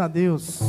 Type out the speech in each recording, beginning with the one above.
a Deus.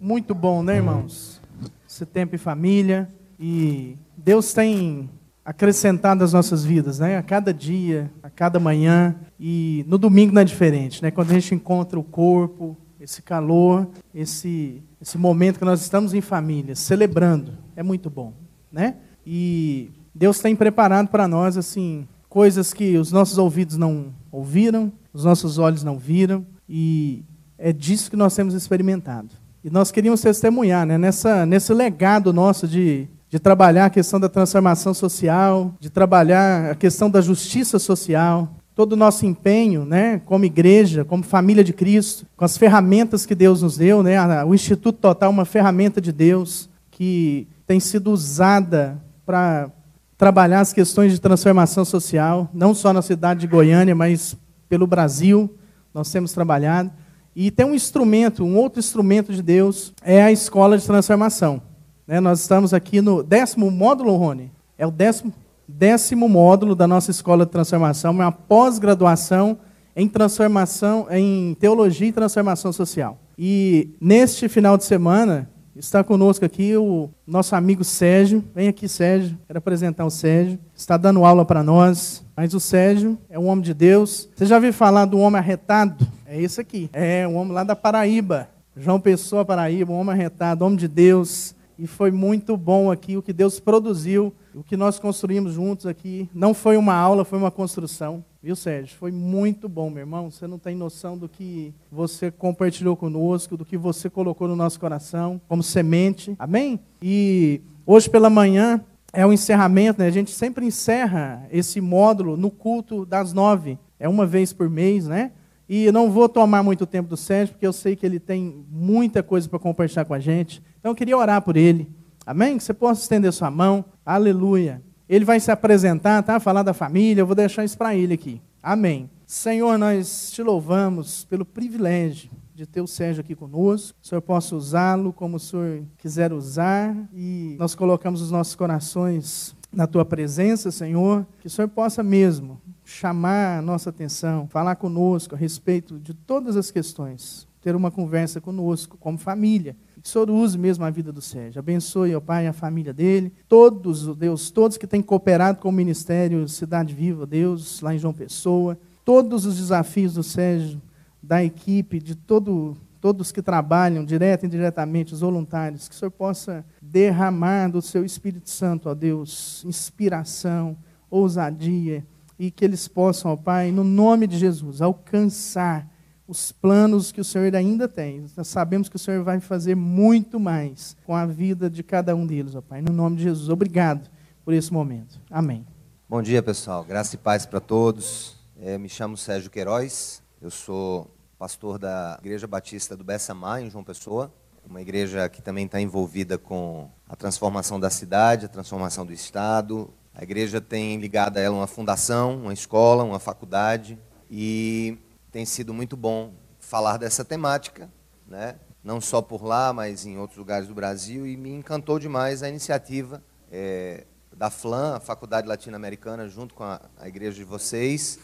Muito bom, né, irmãos? Esse tempo em família. E Deus tem acrescentado as nossas vidas, né? A cada dia, a cada manhã. E no domingo não é diferente, né? Quando a gente encontra o corpo, esse calor, esse, esse momento que nós estamos em família, celebrando. É muito bom, né? E Deus tem preparado para nós, assim, coisas que os nossos ouvidos não ouviram, os nossos olhos não viram. E é disso que nós temos experimentado. E nós queríamos testemunhar né, nessa, nesse legado nosso de, de trabalhar a questão da transformação social, de trabalhar a questão da justiça social, todo o nosso empenho, né, como igreja, como família de Cristo, com as ferramentas que Deus nos deu, né, o Instituto Total é uma ferramenta de Deus que tem sido usada para trabalhar as questões de transformação social, não só na cidade de Goiânia, mas pelo Brasil, nós temos trabalhado. E tem um instrumento, um outro instrumento de Deus, é a escola de transformação. Né? Nós estamos aqui no décimo módulo, Rony. É o décimo, décimo módulo da nossa escola de transformação, uma pós-graduação em transformação, em teologia e transformação social. E neste final de semana, Está conosco aqui o nosso amigo Sérgio. Vem aqui, Sérgio. Quero apresentar o Sérgio. Está dando aula para nós. Mas o Sérgio é um homem de Deus. Você já ouviu falar do homem arretado? É esse aqui. É um homem lá da Paraíba. João Pessoa, Paraíba, um homem arretado, homem de Deus. E foi muito bom aqui o que Deus produziu, o que nós construímos juntos aqui. Não foi uma aula, foi uma construção. Viu, Sérgio? Foi muito bom, meu irmão. Você não tem noção do que você compartilhou conosco, do que você colocou no nosso coração como semente. Amém? E hoje pela manhã é o encerramento, né? A gente sempre encerra esse módulo no culto das nove. É uma vez por mês, né? E eu não vou tomar muito tempo do Sérgio, porque eu sei que ele tem muita coisa para compartilhar com a gente. Então eu queria orar por ele. Amém? Que você possa estender sua mão. Aleluia. Ele vai se apresentar, tá? Falar da família. Eu vou deixar isso para ele aqui. Amém. Senhor, nós te louvamos pelo privilégio de ter o Sérgio aqui conosco. O Senhor possa usá-lo como o Senhor quiser usar. E nós colocamos os nossos corações na tua presença, Senhor. Que o Senhor possa mesmo chamar a nossa atenção, falar conosco a respeito de todas as questões, ter uma conversa conosco como família. Que o Senhor use mesmo a vida do Sérgio. Abençoe, ó Pai, a família dele, todos, Deus, todos que têm cooperado com o Ministério Cidade Viva, Deus, lá em João Pessoa, todos os desafios do Sérgio, da equipe, de todo, todos que trabalham, direto e indiretamente, os voluntários, que o Senhor possa derramar do seu Espírito Santo, ó Deus, inspiração, ousadia, e que eles possam, ó Pai, no nome de Jesus, alcançar os planos que o Senhor ainda tem. Nós sabemos que o Senhor vai fazer muito mais com a vida de cada um deles, ó Pai. No nome de Jesus, obrigado por esse momento. Amém. Bom dia, pessoal. Graça e paz para todos. É, me chamo Sérgio Queiroz. Eu sou pastor da Igreja Batista do Bessamá, em João Pessoa. Uma igreja que também está envolvida com a transformação da cidade, a transformação do Estado, a igreja tem ligado a ela uma fundação, uma escola, uma faculdade e tem sido muito bom falar dessa temática, né? não só por lá, mas em outros lugares do Brasil e me encantou demais a iniciativa é, da FLAM, a Faculdade Latino-Americana, junto com a, a igreja de vocês,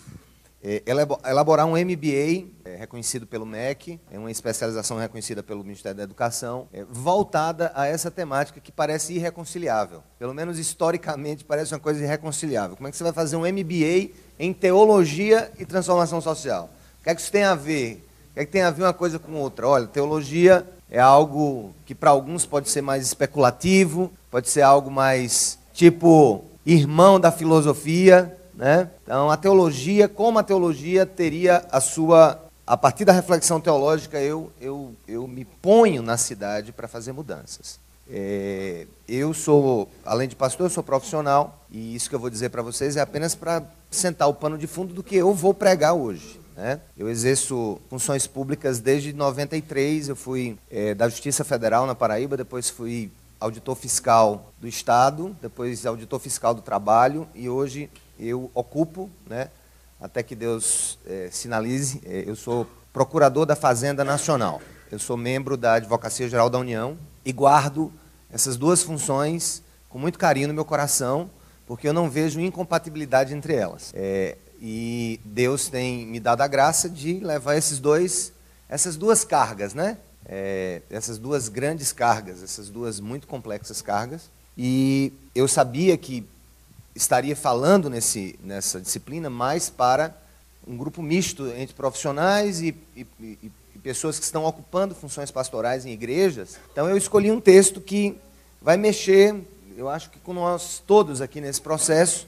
é, elaborar um MBA é, reconhecido pelo MEC, é uma especialização reconhecida pelo Ministério da Educação, voltada a essa temática que parece irreconciliável. Pelo menos historicamente parece uma coisa irreconciliável. Como é que você vai fazer um MBA em teologia e transformação social? O que é que isso tem a ver? O que é que tem a ver uma coisa com outra? Olha, teologia é algo que para alguns pode ser mais especulativo, pode ser algo mais tipo irmão da filosofia, né? Então, a teologia, como a teologia teria a sua. A partir da reflexão teológica, eu, eu, eu me ponho na cidade para fazer mudanças. É, eu sou, além de pastor, eu sou profissional, e isso que eu vou dizer para vocês é apenas para sentar o pano de fundo do que eu vou pregar hoje. Né? Eu exerço funções públicas desde 93, eu fui é, da Justiça Federal na Paraíba, depois fui auditor fiscal do Estado, depois auditor fiscal do Trabalho, e hoje eu ocupo, né, até que Deus é, sinalize, é, eu sou procurador da Fazenda Nacional. Eu sou membro da Advocacia Geral da União e guardo essas duas funções com muito carinho no meu coração, porque eu não vejo incompatibilidade entre elas. É, e Deus tem me dado a graça de levar esses dois, essas duas cargas, né? é, essas duas grandes cargas, essas duas muito complexas cargas. E eu sabia que estaria falando nesse, nessa disciplina mais para um grupo misto entre profissionais e, e, e, e pessoas que estão ocupando funções pastorais em igrejas. Então eu escolhi um texto que vai mexer, eu acho que com nós todos aqui nesse processo.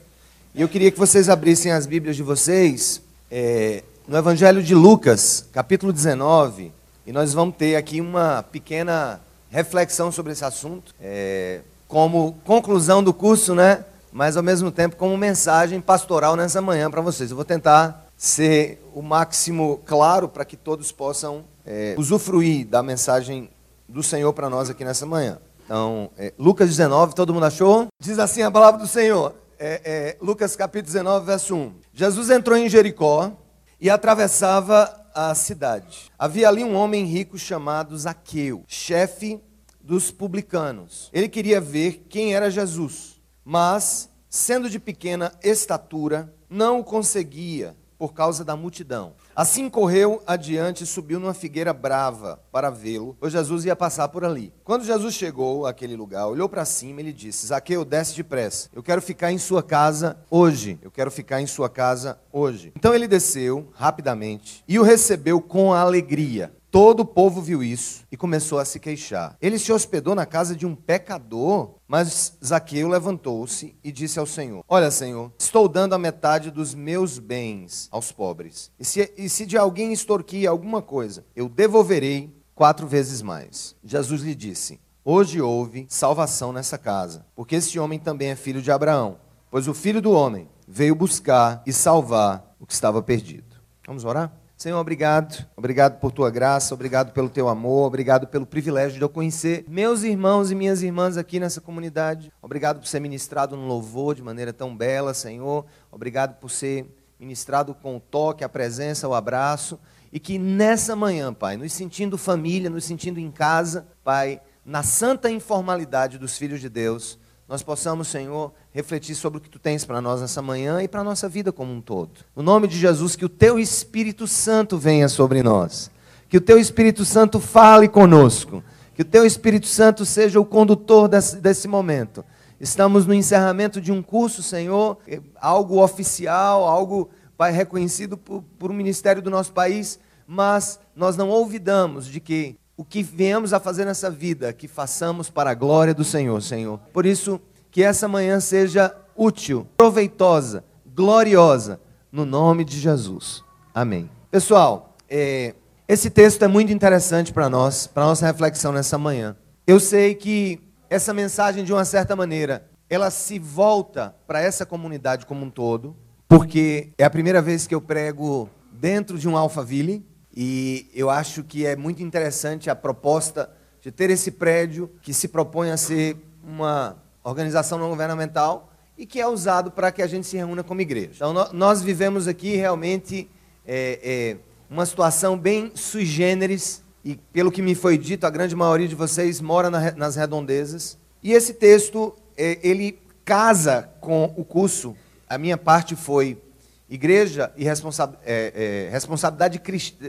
E eu queria que vocês abrissem as Bíblias de vocês é, no Evangelho de Lucas, capítulo 19, e nós vamos ter aqui uma pequena reflexão sobre esse assunto, é, como conclusão do curso, né? Mas ao mesmo tempo como mensagem pastoral nessa manhã para vocês. Eu vou tentar ser o máximo claro para que todos possam é, usufruir da mensagem do Senhor para nós aqui nessa manhã. Então, é, Lucas 19, todo mundo achou? Diz assim a palavra do Senhor. É, é Lucas capítulo 19, verso 1. Jesus entrou em Jericó e atravessava a cidade. Havia ali um homem rico chamado Zaqueu, chefe dos publicanos. Ele queria ver quem era Jesus, mas, sendo de pequena estatura, não o conseguia por causa da multidão. Assim correu adiante e subiu numa figueira brava para vê-lo, pois Jesus ia passar por ali. Quando Jesus chegou àquele lugar, olhou para cima e lhe disse: Zaqueu, desce depressa. Eu quero ficar em sua casa hoje. Eu quero ficar em sua casa hoje. Então ele desceu rapidamente e o recebeu com alegria. Todo o povo viu isso e começou a se queixar. Ele se hospedou na casa de um pecador, mas Zaqueu levantou-se e disse ao Senhor: Olha, Senhor, estou dando a metade dos meus bens aos pobres. E se, e se de alguém extorquir alguma coisa, eu devolverei quatro vezes mais. Jesus lhe disse: Hoje houve salvação nessa casa, porque esse homem também é filho de Abraão, pois o filho do homem veio buscar e salvar o que estava perdido. Vamos orar? Senhor, obrigado. Obrigado por tua graça, obrigado pelo teu amor, obrigado pelo privilégio de eu conhecer meus irmãos e minhas irmãs aqui nessa comunidade. Obrigado por ser ministrado no louvor de maneira tão bela, Senhor. Obrigado por ser ministrado com o toque, a presença, o abraço. E que nessa manhã, Pai, nos sentindo família, nos sentindo em casa, Pai, na santa informalidade dos filhos de Deus, nós possamos, Senhor, refletir sobre o que tu tens para nós nessa manhã e para a nossa vida como um todo. No nome de Jesus, que o teu Espírito Santo venha sobre nós. Que o teu Espírito Santo fale conosco. Que o teu Espírito Santo seja o condutor desse, desse momento. Estamos no encerramento de um curso, Senhor, é algo oficial, algo pai, reconhecido por, por um ministério do nosso país, mas nós não olvidamos de que o que viemos a fazer nessa vida, que façamos para a glória do Senhor, Senhor. Por isso, que essa manhã seja útil, proveitosa, gloriosa, no nome de Jesus. Amém. Pessoal, é, esse texto é muito interessante para nós, para nossa reflexão nessa manhã. Eu sei que essa mensagem, de uma certa maneira, ela se volta para essa comunidade como um todo, porque é a primeira vez que eu prego dentro de um Alphaville, e eu acho que é muito interessante a proposta de ter esse prédio que se propõe a ser uma organização não governamental e que é usado para que a gente se reúna como igreja. Então, nós vivemos aqui realmente é, é, uma situação bem sui generis, e pelo que me foi dito, a grande maioria de vocês mora na, nas redondezas. E esse texto, é, ele casa com o curso. A minha parte foi Igreja e responsa é, é, responsabilidade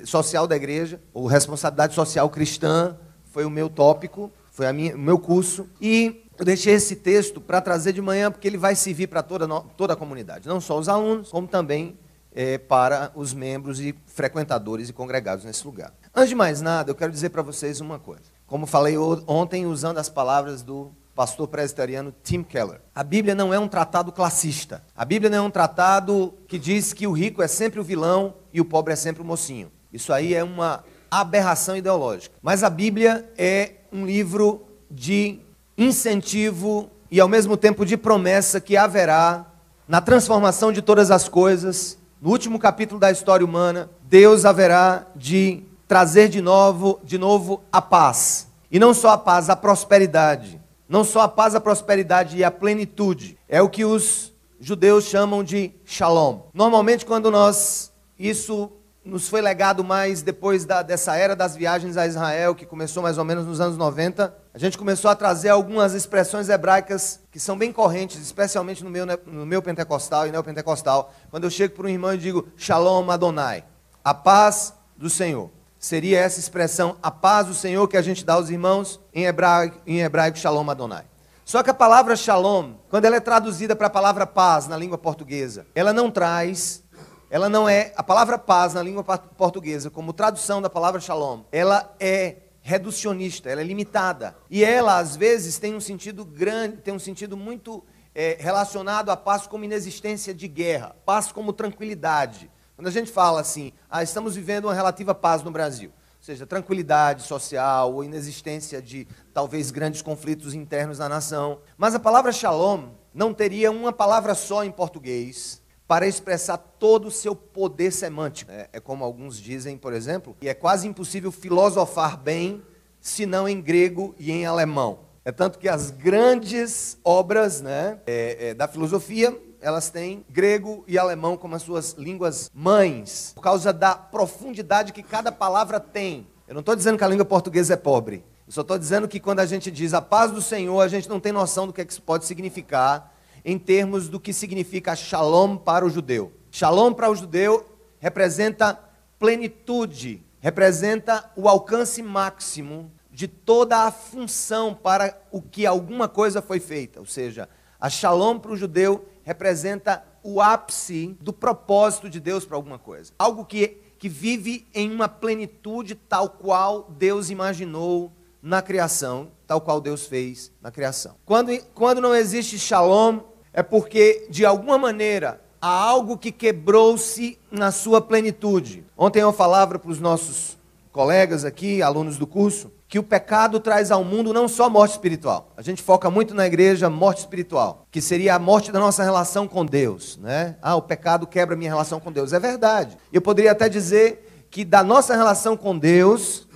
social da igreja, ou responsabilidade social cristã, foi o meu tópico, foi minha, o meu curso. E eu deixei esse texto para trazer de manhã, porque ele vai servir para toda, toda a comunidade, não só os alunos, como também é, para os membros e frequentadores e congregados nesse lugar. Antes de mais nada, eu quero dizer para vocês uma coisa. Como falei ontem, usando as palavras do pastor presbiteriano Tim Keller. A Bíblia não é um tratado classista. A Bíblia não é um tratado que diz que o rico é sempre o vilão e o pobre é sempre o mocinho. Isso aí é uma aberração ideológica. Mas a Bíblia é um livro de incentivo e ao mesmo tempo de promessa que haverá na transformação de todas as coisas. No último capítulo da história humana, Deus haverá de trazer de novo, de novo a paz. E não só a paz, a prosperidade. Não só a paz, a prosperidade e a plenitude. É o que os judeus chamam de shalom. Normalmente, quando nós. Isso nos foi legado mais depois da, dessa era das viagens a Israel, que começou mais ou menos nos anos 90. A gente começou a trazer algumas expressões hebraicas que são bem correntes, especialmente no meu, no meu pentecostal e neopentecostal. Quando eu chego para um irmão e digo Shalom Adonai, a paz do Senhor. seria essa expressão, a paz do Senhor que a gente dá aos irmãos, em hebraico, em hebraico Shalom Adonai. Só que a palavra Shalom, quando ela é traduzida para a palavra paz na língua portuguesa, ela não traz, ela não é, a palavra paz na língua portuguesa, como tradução da palavra Shalom, ela é reducionista, ela é limitada. E ela, às vezes, tem um sentido grande, tem um sentido muito é, relacionado à paz como inexistência de guerra, paz como tranquilidade. Quando a gente fala assim, ah, estamos vivendo uma relativa paz no Brasil, ou seja, tranquilidade social ou inexistência de talvez grandes conflitos internos na nação. Mas a palavra shalom não teria uma palavra só em português para expressar todo o seu poder semântico. É, é como alguns dizem, por exemplo, e é quase impossível filosofar bem se não em grego e em alemão. É tanto que as grandes obras né, é, é, da filosofia elas têm grego e alemão como as suas línguas mães, por causa da profundidade que cada palavra tem. Eu não estou dizendo que a língua portuguesa é pobre. Eu só estou dizendo que quando a gente diz a paz do Senhor, a gente não tem noção do que, é que isso pode significar em termos do que significa shalom para o judeu. Shalom para o judeu representa plenitude, representa o alcance máximo de toda a função para o que alguma coisa foi feita. Ou seja, a shalom para o judeu representa o ápice do propósito de Deus para alguma coisa. Algo que, que vive em uma plenitude tal qual Deus imaginou na criação, tal qual Deus fez na criação. Quando, quando não existe shalom, é porque, de alguma maneira, há algo que quebrou-se na sua plenitude. Ontem eu falava para os nossos colegas aqui, alunos do curso, que o pecado traz ao mundo não só morte espiritual. A gente foca muito na igreja morte espiritual, que seria a morte da nossa relação com Deus, né? Ah, o pecado quebra minha relação com Deus. É verdade. Eu poderia até dizer que da nossa relação com Deus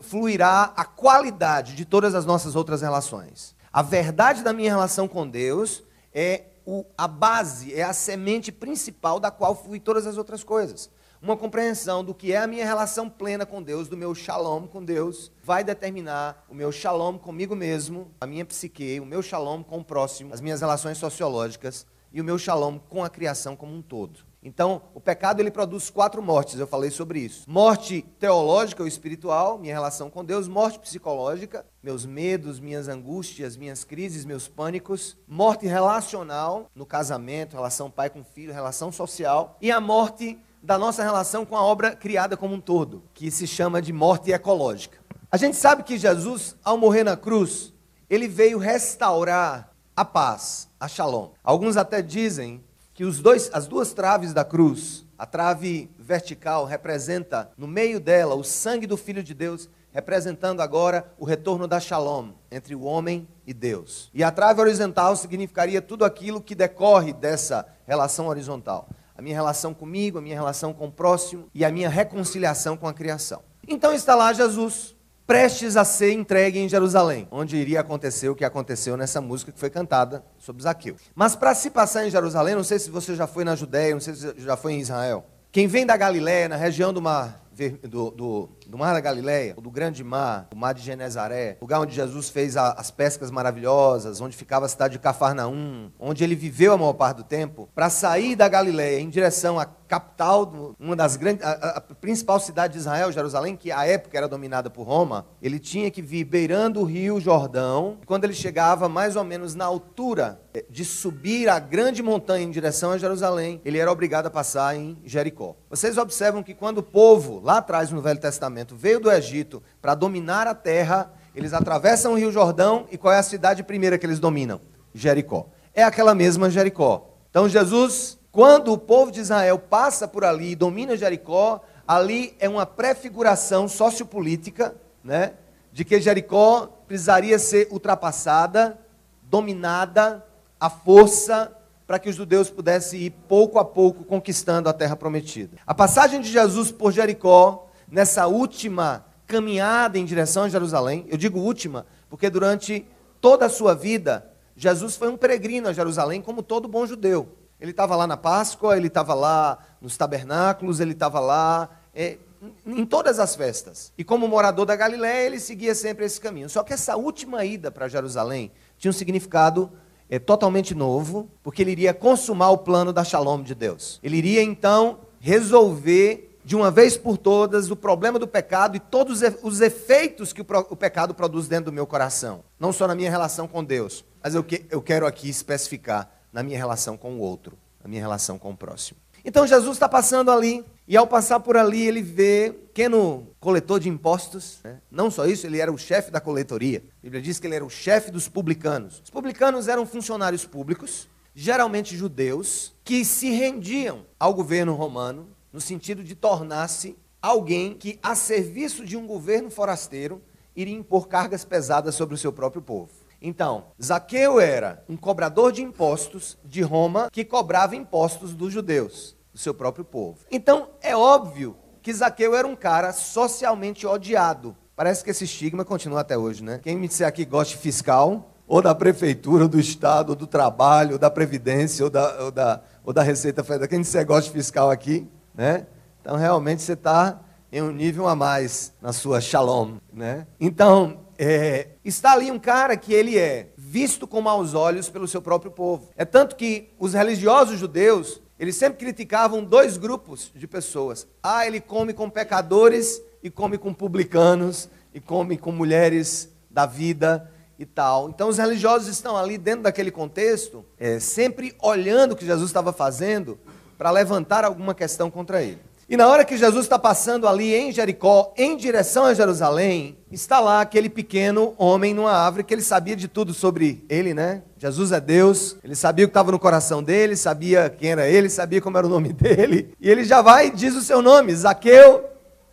fluirá a qualidade de todas as nossas outras relações. A verdade da minha relação com Deus é o, a base, é a semente principal da qual flui todas as outras coisas uma compreensão do que é a minha relação plena com Deus, do meu shalom com Deus, vai determinar o meu shalom comigo mesmo, a minha psique, o meu shalom com o próximo, as minhas relações sociológicas e o meu shalom com a criação como um todo. Então, o pecado ele produz quatro mortes, eu falei sobre isso. Morte teológica ou espiritual, minha relação com Deus, morte psicológica, meus medos, minhas angústias, minhas crises, meus pânicos, morte relacional, no casamento, relação pai com filho, relação social, e a morte da nossa relação com a obra criada como um todo, que se chama de morte ecológica. A gente sabe que Jesus, ao morrer na cruz, ele veio restaurar a paz, a shalom. Alguns até dizem que os dois, as duas traves da cruz, a trave vertical representa no meio dela o sangue do Filho de Deus, representando agora o retorno da shalom entre o homem e Deus. E a trave horizontal significaria tudo aquilo que decorre dessa relação horizontal a minha relação comigo, a minha relação com o próximo e a minha reconciliação com a criação. Então está lá Jesus, prestes a ser entregue em Jerusalém, onde iria acontecer o que aconteceu nessa música que foi cantada sobre Zaqueu. Mas para se passar em Jerusalém, não sei se você já foi na Judéia, não sei se já foi em Israel. Quem vem da Galiléia, na região do mar, do, do, do, Mar da Galileia, do Grande Mar, o Mar de Genezaré, lugar onde Jesus fez a, as pescas maravilhosas, onde ficava a cidade de Cafarnaum, onde ele viveu a maior parte do tempo, para sair da Galileia em direção à capital, uma das grandes, a, a, principal cidade de Israel, Jerusalém, que à época era dominada por Roma, ele tinha que vir beirando o rio Jordão. E quando ele chegava mais ou menos na altura eh, de subir a grande montanha em direção a Jerusalém, ele era obrigado a passar em Jericó. Vocês observam que quando o povo, lá atrás no Velho Testamento, veio do Egito para dominar a terra, eles atravessam o rio Jordão e qual é a cidade primeira que eles dominam? Jericó. É aquela mesma Jericó. Então Jesus quando o povo de Israel passa por ali e domina Jericó, ali é uma prefiguração sociopolítica, né, de que Jericó precisaria ser ultrapassada, dominada à força, para que os judeus pudessem ir pouco a pouco conquistando a terra prometida. A passagem de Jesus por Jericó, nessa última caminhada em direção a Jerusalém, eu digo última, porque durante toda a sua vida, Jesus foi um peregrino a Jerusalém, como todo bom judeu. Ele estava lá na Páscoa, ele estava lá nos tabernáculos, ele estava lá é, em todas as festas. E como morador da Galiléia, ele seguia sempre esse caminho. Só que essa última ida para Jerusalém tinha um significado é, totalmente novo, porque ele iria consumar o plano da Shalom de Deus. Ele iria então resolver de uma vez por todas o problema do pecado e todos os efeitos que o pecado produz dentro do meu coração. Não só na minha relação com Deus, mas eu, que, eu quero aqui especificar na minha relação com o outro, na minha relação com o próximo. Então Jesus está passando ali, e ao passar por ali, ele vê pequeno coletor de impostos. Né? Não só isso, ele era o chefe da coletoria. A Bíblia diz que ele era o chefe dos publicanos. Os publicanos eram funcionários públicos, geralmente judeus, que se rendiam ao governo romano no sentido de tornar-se alguém que, a serviço de um governo forasteiro, iria impor cargas pesadas sobre o seu próprio povo. Então, Zaqueu era um cobrador de impostos de Roma que cobrava impostos dos judeus, do seu próprio povo. Então, é óbvio que Zaqueu era um cara socialmente odiado. Parece que esse estigma continua até hoje, né? Quem me disser aqui gosta de fiscal, ou da prefeitura, ou do estado, ou do trabalho, ou da previdência, ou da, ou da, ou da Receita Federal, quem disser gosta de fiscal aqui, né? Então, realmente, você está em um nível a mais na sua shalom, né? Então, é, está ali um cara que ele é visto com maus olhos pelo seu próprio povo. É tanto que os religiosos judeus, eles sempre criticavam dois grupos de pessoas. Ah, ele come com pecadores e come com publicanos e come com mulheres da vida e tal. Então os religiosos estão ali dentro daquele contexto, é, sempre olhando o que Jesus estava fazendo para levantar alguma questão contra ele. E na hora que Jesus está passando ali em Jericó, em direção a Jerusalém, está lá aquele pequeno homem numa árvore que ele sabia de tudo sobre ele, né? Jesus é Deus, ele sabia o que estava no coração dele, sabia quem era ele, sabia como era o nome dele. E ele já vai e diz o seu nome, Zaqueu,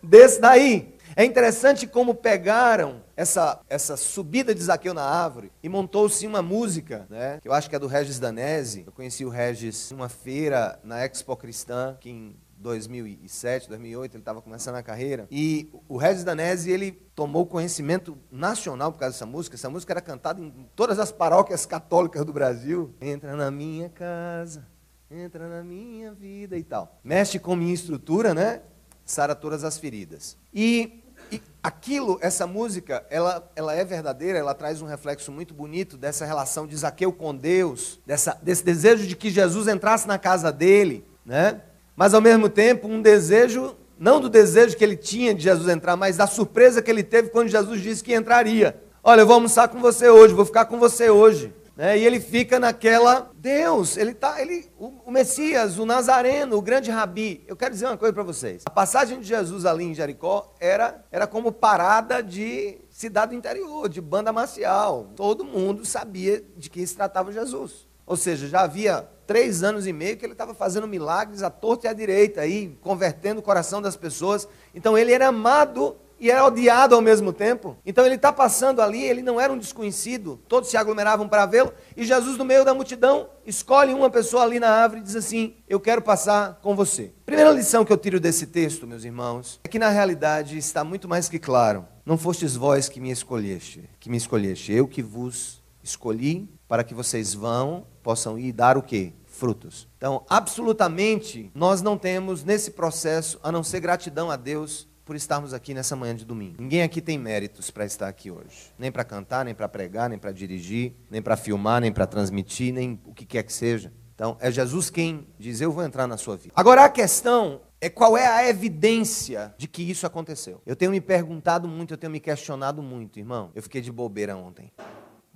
desse daí. É interessante como pegaram essa, essa subida de Zaqueu na árvore e montou-se uma música, né? Que eu acho que é do Regis Danese. Eu conheci o Regis em uma feira na Expo Cristã, que em 2007, 2008, ele estava começando a carreira. E o Regis Danese, ele tomou conhecimento nacional por causa dessa música. Essa música era cantada em todas as paróquias católicas do Brasil. Entra na minha casa, entra na minha vida e tal. Mexe com minha estrutura, né? Sara todas as feridas. E e aquilo, essa música, ela, ela é verdadeira, ela traz um reflexo muito bonito dessa relação de Zaqueu com Deus, dessa, desse desejo de que Jesus entrasse na casa dele, né? Mas ao mesmo tempo, um desejo, não do desejo que ele tinha de Jesus entrar, mas da surpresa que ele teve quando Jesus disse que entraria. Olha, eu vou almoçar com você hoje, vou ficar com você hoje. Né? E ele fica naquela, Deus, ele tá, ele, o, o, Messias, o Nazareno, o grande Rabi. Eu quero dizer uma coisa para vocês. A passagem de Jesus ali em Jericó era, era como parada de cidade interior, de banda marcial. Todo mundo sabia de que se tratava Jesus. Ou seja, já havia três anos e meio que ele estava fazendo milagres à torta e à direita, aí, convertendo o coração das pessoas. Então ele era amado e era odiado ao mesmo tempo. Então ele está passando ali, ele não era um desconhecido, todos se aglomeravam para vê-lo, e Jesus, no meio da multidão, escolhe uma pessoa ali na árvore e diz assim: Eu quero passar com você. Primeira lição que eu tiro desse texto, meus irmãos, é que na realidade está muito mais que claro. Não fostes vós que me escolheste, que me escolheste, eu que vos escolhi para que vocês vão, possam ir dar o quê? Frutos. Então, absolutamente, nós não temos nesse processo a não ser gratidão a Deus por estarmos aqui nessa manhã de domingo. Ninguém aqui tem méritos para estar aqui hoje. Nem para cantar, nem para pregar, nem para dirigir, nem para filmar, nem para transmitir, nem o que quer que seja. Então, é Jesus quem diz: Eu vou entrar na sua vida. Agora, a questão é qual é a evidência de que isso aconteceu. Eu tenho me perguntado muito, eu tenho me questionado muito, irmão. Eu fiquei de bobeira ontem.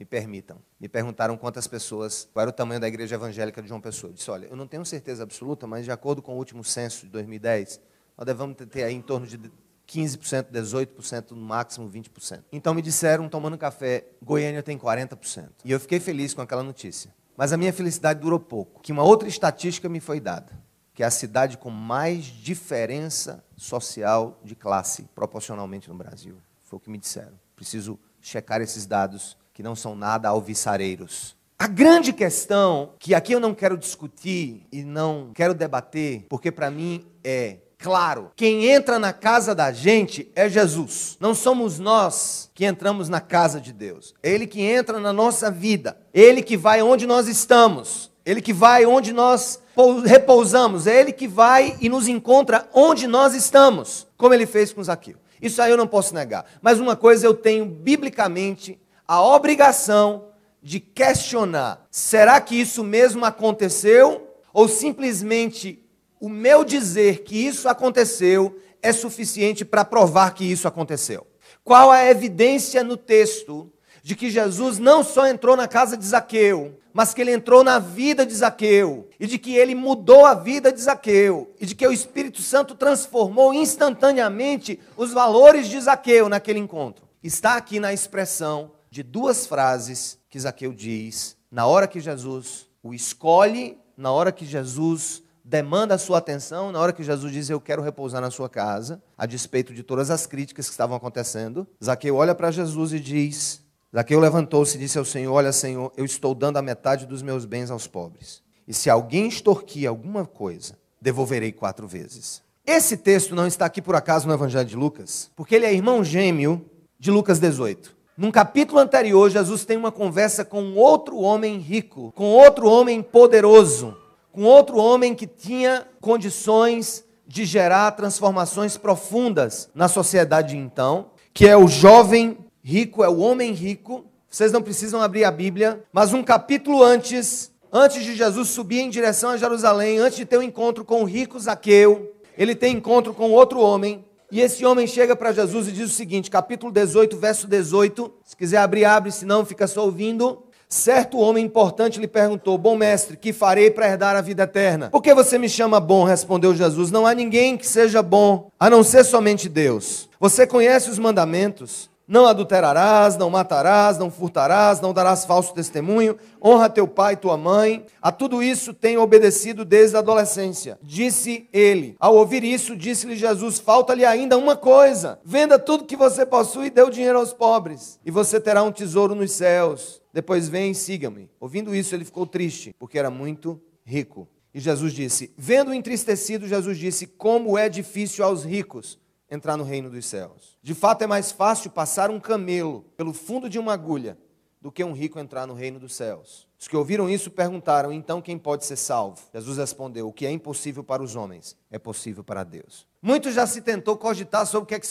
Me permitam. Me perguntaram quantas pessoas, qual era o tamanho da igreja evangélica de João Pessoa. Eu disse: Olha, eu não tenho certeza absoluta, mas de acordo com o último censo de 2010, nós devemos ter aí em torno de 15%, 18%, no máximo 20%. Então me disseram, tomando café, Goiânia tem 40%. E eu fiquei feliz com aquela notícia. Mas a minha felicidade durou pouco, que uma outra estatística me foi dada, que é a cidade com mais diferença social de classe proporcionalmente no Brasil. Foi o que me disseram. Preciso checar esses dados que não são nada alvissareiros. A grande questão que aqui eu não quero discutir e não quero debater, porque para mim é claro: quem entra na casa da gente é Jesus. Não somos nós que entramos na casa de Deus. É Ele que entra na nossa vida. Ele que vai onde nós estamos. Ele que vai onde nós repousamos. É Ele que vai e nos encontra onde nós estamos, como Ele fez com Zaqueu. Isso aí eu não posso negar. Mas uma coisa eu tenho biblicamente a obrigação de questionar: será que isso mesmo aconteceu? Ou simplesmente o meu dizer que isso aconteceu é suficiente para provar que isso aconteceu. Qual a evidência no texto de que Jesus não só entrou na casa de Zaqueu, mas que ele entrou na vida de Zaqueu, e de que ele mudou a vida de Zaqueu, e de que o Espírito Santo transformou instantaneamente os valores de Zaqueu naquele encontro. Está aqui na expressão de duas frases que Zaqueu diz na hora que Jesus o escolhe, na hora que Jesus demanda a sua atenção, na hora que Jesus diz eu quero repousar na sua casa, a despeito de todas as críticas que estavam acontecendo, Zaqueu olha para Jesus e diz: Zaqueu levantou-se e disse ao Senhor: Olha, Senhor, eu estou dando a metade dos meus bens aos pobres. E se alguém extorquir alguma coisa, devolverei quatro vezes. Esse texto não está aqui por acaso no Evangelho de Lucas, porque ele é irmão gêmeo de Lucas 18. Num capítulo anterior, Jesus tem uma conversa com outro homem rico, com outro homem poderoso, com outro homem que tinha condições de gerar transformações profundas na sociedade de então, que é o jovem rico, é o homem rico. Vocês não precisam abrir a Bíblia, mas um capítulo antes, antes de Jesus subir em direção a Jerusalém, antes de ter um encontro com o rico Zaqueu, ele tem encontro com outro homem, e esse homem chega para Jesus e diz o seguinte, capítulo 18, verso 18. Se quiser abrir, abre, se não, fica só ouvindo. Certo homem importante lhe perguntou: Bom mestre, que farei para herdar a vida eterna? Por que você me chama bom? Respondeu Jesus: Não há ninguém que seja bom, a não ser somente Deus. Você conhece os mandamentos? Não adulterarás, não matarás, não furtarás, não darás falso testemunho, honra teu pai e tua mãe. A tudo isso tenho obedecido desde a adolescência. Disse ele. Ao ouvir isso, disse-lhe Jesus: Falta-lhe ainda uma coisa. Venda tudo que você possui e dê o dinheiro aos pobres, e você terá um tesouro nos céus. Depois vem e siga-me. Ouvindo isso, ele ficou triste, porque era muito rico. E Jesus disse: Vendo entristecido, Jesus disse: Como é difícil aos ricos entrar no reino dos céus. De fato, é mais fácil passar um camelo pelo fundo de uma agulha do que um rico entrar no reino dos céus. Os que ouviram isso perguntaram: então quem pode ser salvo? Jesus respondeu: o que é impossível para os homens é possível para Deus. Muito já se tentou cogitar sobre o que, é que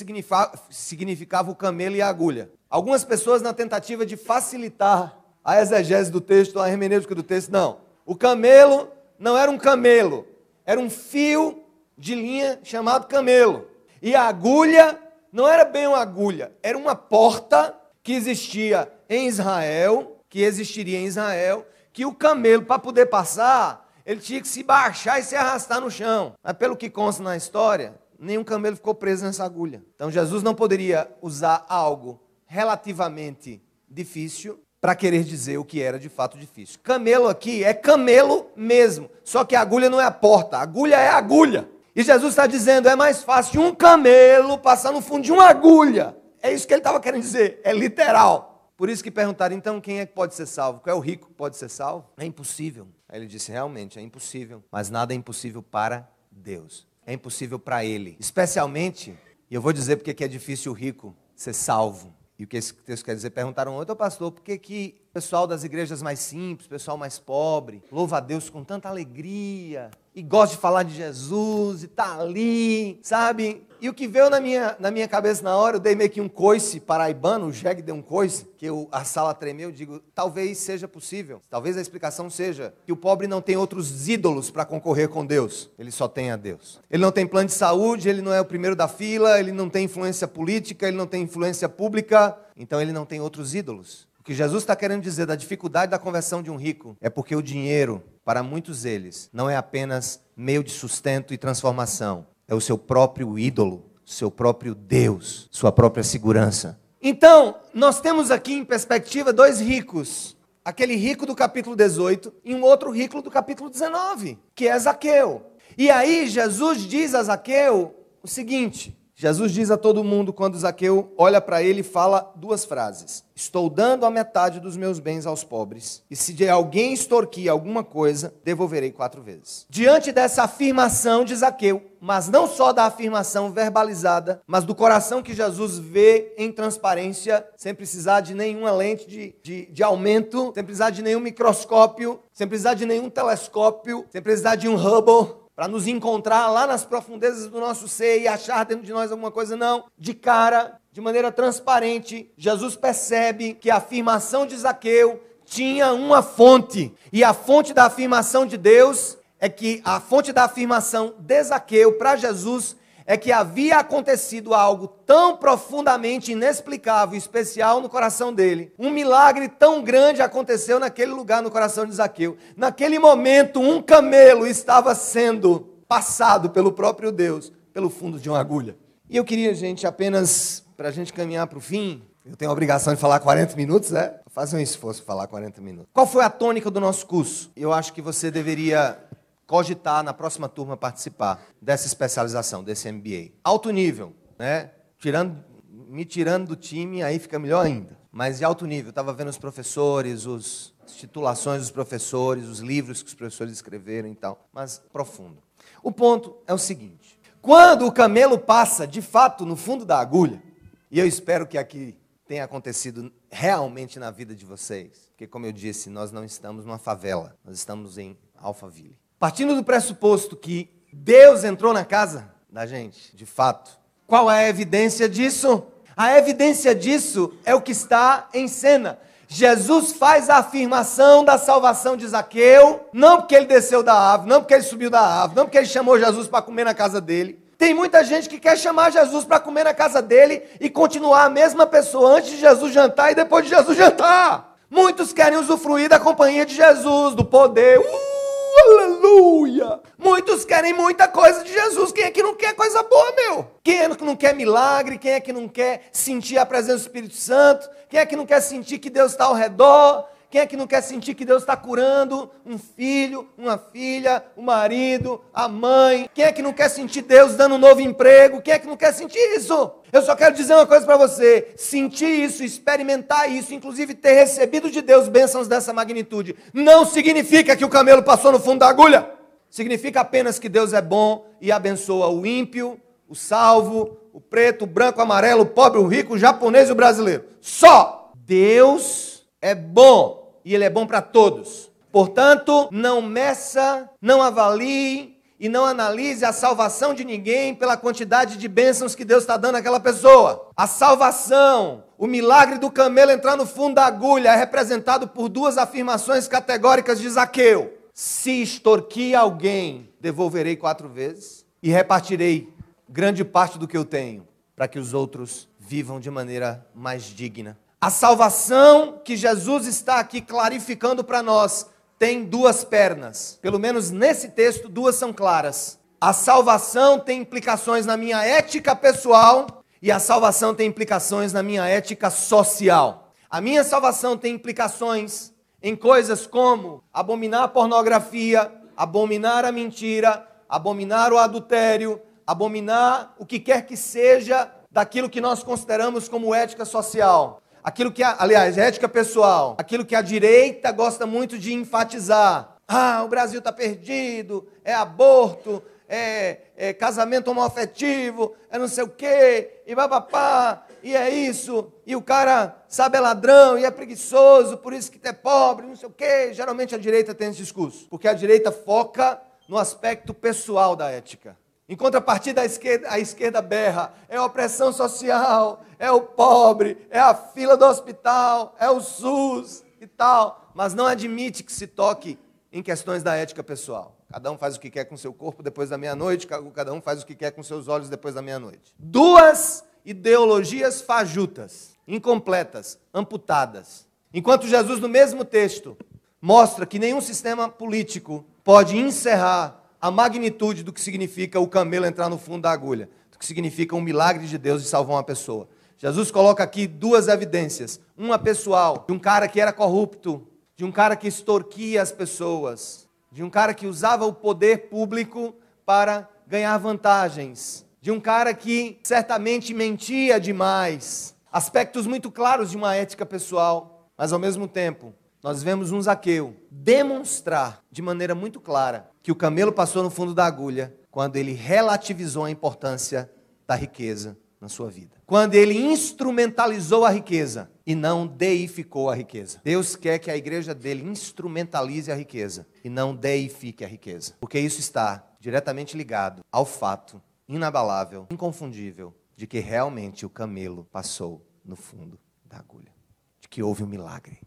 significava, o camelo e a agulha. Algumas pessoas, na tentativa de facilitar a exegese do texto, a hermenêutica do texto, não. O camelo não era um camelo, era um fio de linha chamado camelo. E a agulha não era bem uma agulha, era uma porta que existia em Israel, que existiria em Israel, que o camelo, para poder passar, ele tinha que se baixar e se arrastar no chão. Mas pelo que consta na história, nenhum camelo ficou preso nessa agulha. Então Jesus não poderia usar algo relativamente difícil para querer dizer o que era de fato difícil. Camelo aqui é camelo mesmo, só que a agulha não é a porta, a agulha é a agulha. E Jesus está dizendo: é mais fácil um camelo passar no fundo de uma agulha. É isso que ele estava querendo dizer, é literal. Por isso que perguntaram: então quem é que pode ser salvo? Qual é o rico que pode ser salvo? É impossível. Aí ele disse: realmente é impossível, mas nada é impossível para Deus. É impossível para ele. Especialmente, e eu vou dizer porque é difícil o rico ser salvo. E o que esse texto quer dizer? Perguntaram outro pastor, por que, que o pessoal das igrejas mais simples, o pessoal mais pobre, louva a Deus com tanta alegria e gosta de falar de Jesus e tá ali, sabe? E o que veio na minha, na minha cabeça na hora, eu dei meio que um coice paraibano, o Jeg deu um coice, que eu, a sala tremeu, eu digo, talvez seja possível. Talvez a explicação seja que o pobre não tem outros ídolos para concorrer com Deus, ele só tem a Deus. Ele não tem plano de saúde, ele não é o primeiro da fila, ele não tem influência política, ele não tem influência pública, então ele não tem outros ídolos. Que Jesus está querendo dizer da dificuldade da conversão de um rico é porque o dinheiro, para muitos deles, não é apenas meio de sustento e transformação, é o seu próprio ídolo, seu próprio Deus, sua própria segurança. Então, nós temos aqui em perspectiva dois ricos. Aquele rico do capítulo 18 e um outro rico do capítulo 19, que é Zaqueu. E aí Jesus diz a Zaqueu o seguinte: Jesus diz a todo mundo quando Zaqueu olha para ele e fala duas frases: Estou dando a metade dos meus bens aos pobres, e se de alguém extorquir alguma coisa, devolverei quatro vezes. Diante dessa afirmação de Zaqueu, mas não só da afirmação verbalizada, mas do coração que Jesus vê em transparência, sem precisar de nenhuma lente de, de, de aumento, sem precisar de nenhum microscópio, sem precisar de nenhum telescópio, sem precisar de um Hubble, para nos encontrar lá nas profundezas do nosso ser e achar dentro de nós alguma coisa, não. De cara, de maneira transparente, Jesus percebe que a afirmação de Zaqueu tinha uma fonte, e a fonte da afirmação de Deus é que a fonte da afirmação de Zaqueu para Jesus é que havia acontecido algo tão profundamente inexplicável e especial no coração dele. Um milagre tão grande aconteceu naquele lugar no coração de Zaqueu. Naquele momento, um camelo estava sendo passado pelo próprio Deus pelo fundo de uma agulha. E eu queria, gente, apenas para a gente caminhar para o fim, eu tenho a obrigação de falar 40 minutos, né? Fazer um esforço para falar 40 minutos. Qual foi a tônica do nosso curso? Eu acho que você deveria cogitar na próxima turma participar dessa especialização, desse MBA. Alto nível, né? Tirando, me tirando do time, aí fica melhor ainda. Mas de alto nível, estava vendo os professores, os, as titulações dos professores, os livros que os professores escreveram e tal, mas profundo. O ponto é o seguinte: quando o camelo passa de fato no fundo da agulha, e eu espero que aqui tenha acontecido realmente na vida de vocês, porque, como eu disse, nós não estamos numa favela, nós estamos em Alphaville. Partindo do pressuposto que Deus entrou na casa da gente, de fato, qual é a evidência disso? A evidência disso é o que está em cena. Jesus faz a afirmação da salvação de Zaqueu, não porque ele desceu da árvore, não porque ele subiu da árvore, não porque ele chamou Jesus para comer na casa dele. Tem muita gente que quer chamar Jesus para comer na casa dele e continuar a mesma pessoa antes de Jesus jantar e depois de Jesus jantar. Muitos querem usufruir da companhia de Jesus, do poder. Uh! Aleluia! Muitos querem muita coisa de Jesus. Quem é que não quer coisa boa, meu? Quem é que não quer milagre? Quem é que não quer sentir a presença do Espírito Santo? Quem é que não quer sentir que Deus está ao redor? Quem é que não quer sentir que Deus está curando um filho, uma filha, o um marido, a mãe? Quem é que não quer sentir Deus dando um novo emprego? Quem é que não quer sentir isso? Eu só quero dizer uma coisa para você: sentir isso, experimentar isso, inclusive ter recebido de Deus bênçãos dessa magnitude, não significa que o camelo passou no fundo da agulha. Significa apenas que Deus é bom e abençoa o ímpio, o salvo, o preto, o branco, o amarelo, o pobre, o rico, o japonês e o brasileiro. Só Deus é bom e ele é bom para todos. Portanto, não meça, não avalie e não analise a salvação de ninguém pela quantidade de bênçãos que Deus está dando àquela pessoa. A salvação, o milagre do camelo entrar no fundo da agulha é representado por duas afirmações categóricas de Zaqueu: Se extorquir alguém, devolverei quatro vezes e repartirei grande parte do que eu tenho, para que os outros vivam de maneira mais digna. A salvação que Jesus está aqui clarificando para nós tem duas pernas. Pelo menos nesse texto, duas são claras. A salvação tem implicações na minha ética pessoal e a salvação tem implicações na minha ética social. A minha salvação tem implicações em coisas como abominar a pornografia, abominar a mentira, abominar o adultério, abominar o que quer que seja daquilo que nós consideramos como ética social aquilo que, a, aliás, ética pessoal, aquilo que a direita gosta muito de enfatizar. Ah, o Brasil está perdido, é aborto, é, é, casamento homoafetivo, é não sei o quê, e papapá, e é isso, e o cara sabe é ladrão e é preguiçoso, por isso que é pobre, não sei o quê. Geralmente a direita tem esse discurso, porque a direita foca no aspecto pessoal da ética. Em contrapartida, a esquerda, a esquerda berra: é a opressão social, é o pobre, é a fila do hospital, é o SUS e tal. Mas não admite que se toque em questões da ética pessoal. Cada um faz o que quer com seu corpo depois da meia-noite, cada um faz o que quer com seus olhos depois da meia-noite. Duas ideologias fajutas, incompletas, amputadas. Enquanto Jesus, no mesmo texto, mostra que nenhum sistema político pode encerrar a magnitude do que significa o camelo entrar no fundo da agulha, do que significa um milagre de Deus de salvar uma pessoa. Jesus coloca aqui duas evidências: uma pessoal, de um cara que era corrupto, de um cara que extorquia as pessoas, de um cara que usava o poder público para ganhar vantagens, de um cara que certamente mentia demais. Aspectos muito claros de uma ética pessoal, mas ao mesmo tempo nós vemos um Zaqueu demonstrar de maneira muito clara que o camelo passou no fundo da agulha quando ele relativizou a importância da riqueza na sua vida. Quando ele instrumentalizou a riqueza e não deificou a riqueza. Deus quer que a igreja dele instrumentalize a riqueza e não deifique a riqueza. Porque isso está diretamente ligado ao fato inabalável, inconfundível, de que realmente o camelo passou no fundo da agulha. De que houve um milagre.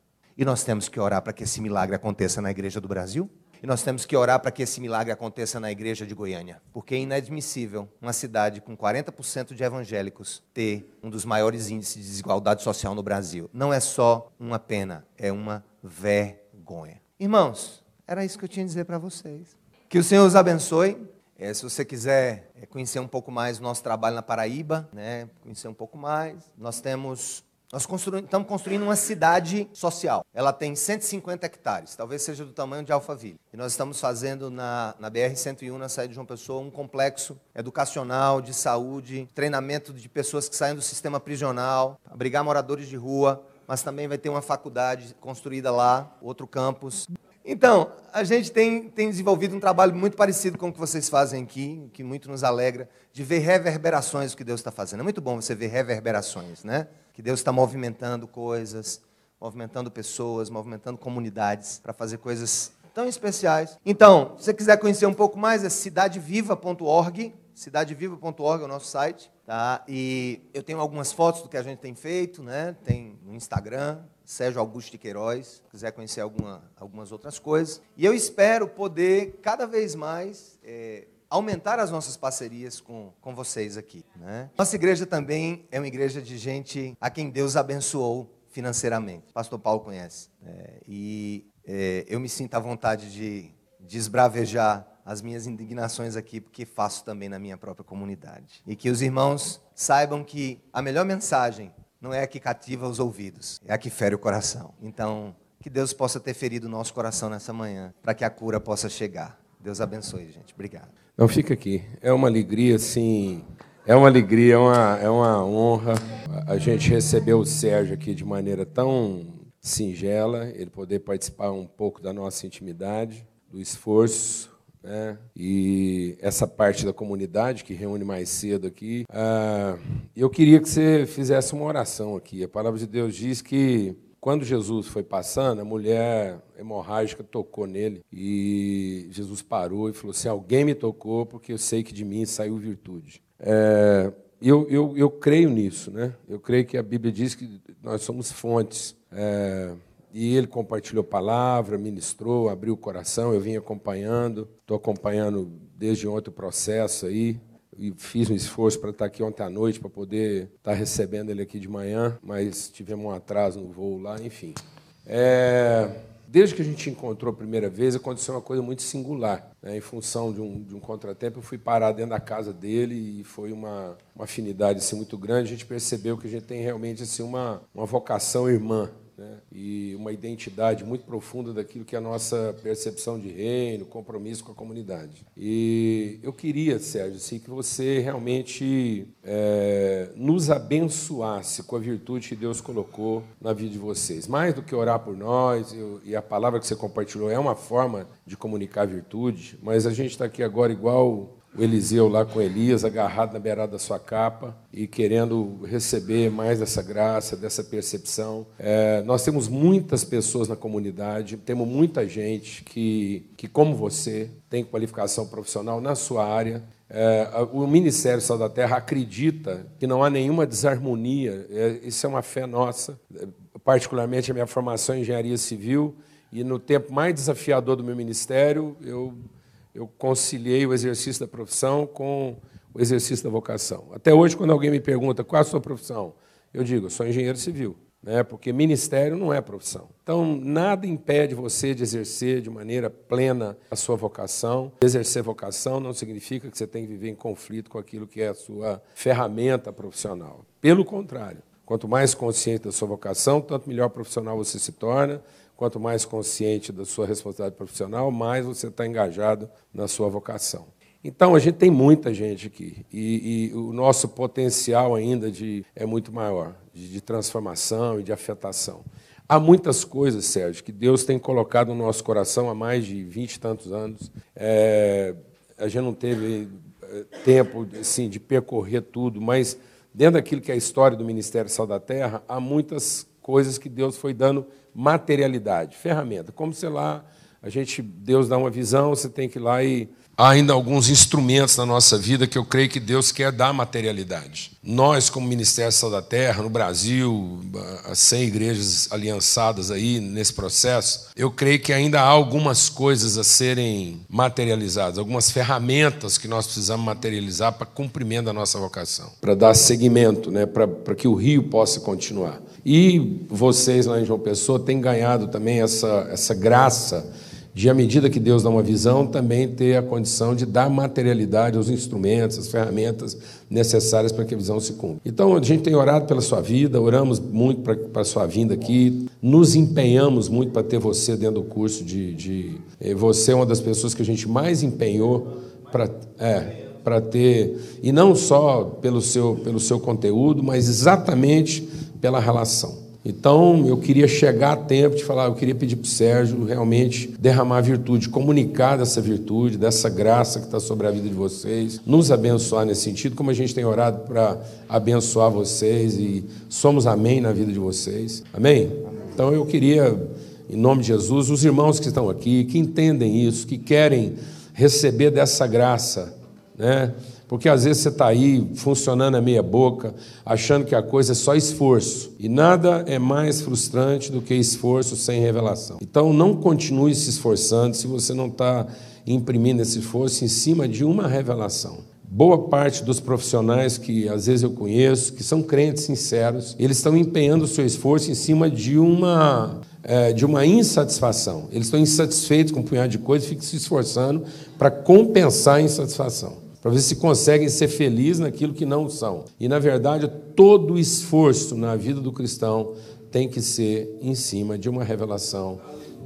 E nós temos que orar para que esse milagre aconteça na igreja do Brasil. E nós temos que orar para que esse milagre aconteça na igreja de Goiânia. Porque é inadmissível uma cidade com 40% de evangélicos ter um dos maiores índices de desigualdade social no Brasil. Não é só uma pena, é uma vergonha. Irmãos, era isso que eu tinha a dizer para vocês. Que o Senhor os abençoe. É, se você quiser é, conhecer um pouco mais o nosso trabalho na Paraíba, né, conhecer um pouco mais, nós temos nós constru... estamos construindo uma cidade social. Ela tem 150 hectares, talvez seja do tamanho de Alphaville. E nós estamos fazendo na, na BR-101, na saída de João Pessoa, um complexo educacional, de saúde, treinamento de pessoas que saem do sistema prisional, abrigar moradores de rua, mas também vai ter uma faculdade construída lá, outro campus. Então, a gente tem, tem desenvolvido um trabalho muito parecido com o que vocês fazem aqui, que muito nos alegra, de ver reverberações do que Deus está fazendo. É muito bom você ver reverberações, né? Que Deus está movimentando coisas, movimentando pessoas, movimentando comunidades para fazer coisas tão especiais. Então, se você quiser conhecer um pouco mais, é cidadeviva.org, cidadeviva.org é o nosso site, tá? E eu tenho algumas fotos do que a gente tem feito, né? Tem no Instagram, Sérgio Augusto de Queiroz, se quiser conhecer alguma, algumas outras coisas. E eu espero poder cada vez mais é, aumentar as nossas parcerias com, com vocês aqui. Né? Nossa igreja também é uma igreja de gente a quem Deus abençoou financeiramente. Pastor Paulo conhece. É, e é, eu me sinto à vontade de desbravejar as minhas indignações aqui, porque faço também na minha própria comunidade. E que os irmãos saibam que a melhor mensagem não é a que cativa os ouvidos, é a que fere o coração. Então, que Deus possa ter ferido o nosso coração nessa manhã, para que a cura possa chegar. Deus abençoe, gente. Obrigado. Não, fica aqui. É uma alegria, sim. É uma alegria, é uma, é uma honra a gente receber o Sérgio aqui de maneira tão singela, ele poder participar um pouco da nossa intimidade, do esforço, né? e essa parte da comunidade que reúne mais cedo aqui. Ah, eu queria que você fizesse uma oração aqui. A palavra de Deus diz que quando Jesus foi passando, a mulher hemorrágica tocou nele e Jesus parou e falou assim: Alguém me tocou porque eu sei que de mim saiu virtude. É, eu, eu, eu creio nisso, né? Eu creio que a Bíblia diz que nós somos fontes. É, e ele compartilhou palavra, ministrou, abriu o coração. Eu vim acompanhando, estou acompanhando desde ontem o processo aí e fiz um esforço para estar aqui ontem à noite para poder estar recebendo ele aqui de manhã, mas tivemos um atraso no voo lá, enfim. É, desde que a gente encontrou a primeira vez, aconteceu uma coisa muito singular. Né? Em função de um, de um contratempo, eu fui parar dentro da casa dele e foi uma, uma afinidade assim, muito grande. A gente percebeu que a gente tem realmente assim, uma, uma vocação irmã né? e uma identidade muito profunda daquilo que é a nossa percepção de reino, compromisso com a comunidade. E eu queria, Sérgio, assim, que você realmente é, nos abençoasse com a virtude que Deus colocou na vida de vocês. Mais do que orar por nós, eu, e a palavra que você compartilhou é uma forma de comunicar virtude, mas a gente está aqui agora igual o Eliseu lá com Elias, agarrado na beirada da sua capa e querendo receber mais dessa graça, dessa percepção. É, nós temos muitas pessoas na comunidade, temos muita gente que, que, como você, tem qualificação profissional na sua área. É, o Ministério Sal da Terra acredita que não há nenhuma desarmonia, é, isso é uma fé nossa, particularmente a minha formação em engenharia civil, e no tempo mais desafiador do meu ministério, eu eu conciliei o exercício da profissão com o exercício da vocação. Até hoje, quando alguém me pergunta qual é a sua profissão, eu digo, sou engenheiro civil, né? porque ministério não é profissão. Então, nada impede você de exercer de maneira plena a sua vocação. Exercer vocação não significa que você tem que viver em conflito com aquilo que é a sua ferramenta profissional. Pelo contrário, quanto mais consciente da sua vocação, tanto melhor profissional você se torna, Quanto mais consciente da sua responsabilidade profissional, mais você está engajado na sua vocação. Então, a gente tem muita gente aqui e, e o nosso potencial ainda de, é muito maior, de, de, transformação e de afetação. Há muitas coisas, Sérgio, que Deus tem colocado no nosso coração há mais de vinte e tantos anos. É, a gente não teve é, tempo assim, de percorrer tudo, mas dentro daquilo que é a história do Ministério Sal da Terra, há muitas coisas que Deus foi dando materialidade, ferramenta, como sei lá, A gente, Deus dá uma visão, você tem que ir lá e há ainda alguns instrumentos na nossa vida que eu creio que Deus quer dar materialidade. Nós, como Ministério Sal da Terra, no Brasil, as 100 igrejas aliançadas aí nesse processo, eu creio que ainda há algumas coisas a serem materializadas, algumas ferramentas que nós precisamos materializar para cumprimento da nossa vocação, para dar seguimento, né, para, para que o rio possa continuar. E vocês lá em João Pessoa têm ganhado também essa, essa graça de, à medida que Deus dá uma visão, também ter a condição de dar materialidade aos instrumentos, às ferramentas necessárias para que a visão se cumpra. Então, a gente tem orado pela sua vida, oramos muito para, a sua vinda aqui, nos empenhamos muito para ter você dentro do curso de, de. Eh, você é uma das pessoas que a gente mais empenhou para. É, para ter, e não só pelo seu, pelo seu conteúdo, mas exatamente pela relação. Então, eu queria chegar a tempo de falar, eu queria pedir para o Sérgio realmente derramar a virtude, comunicar dessa virtude, dessa graça que está sobre a vida de vocês, nos abençoar nesse sentido, como a gente tem orado para abençoar vocês e somos amém na vida de vocês. Amém? Então, eu queria, em nome de Jesus, os irmãos que estão aqui, que entendem isso, que querem receber dessa graça, né? Porque às vezes você está aí funcionando a meia boca, achando que a coisa é só esforço. E nada é mais frustrante do que esforço sem revelação. Então não continue se esforçando se você não está imprimindo esse esforço em cima de uma revelação. Boa parte dos profissionais que às vezes eu conheço, que são crentes sinceros, eles estão empenhando o seu esforço em cima de uma é, de uma insatisfação. Eles estão insatisfeitos com um punhado de coisas e ficam se esforçando para compensar a insatisfação para ver se conseguem ser felizes naquilo que não são. E, na verdade, todo esforço na vida do cristão tem que ser em cima de uma revelação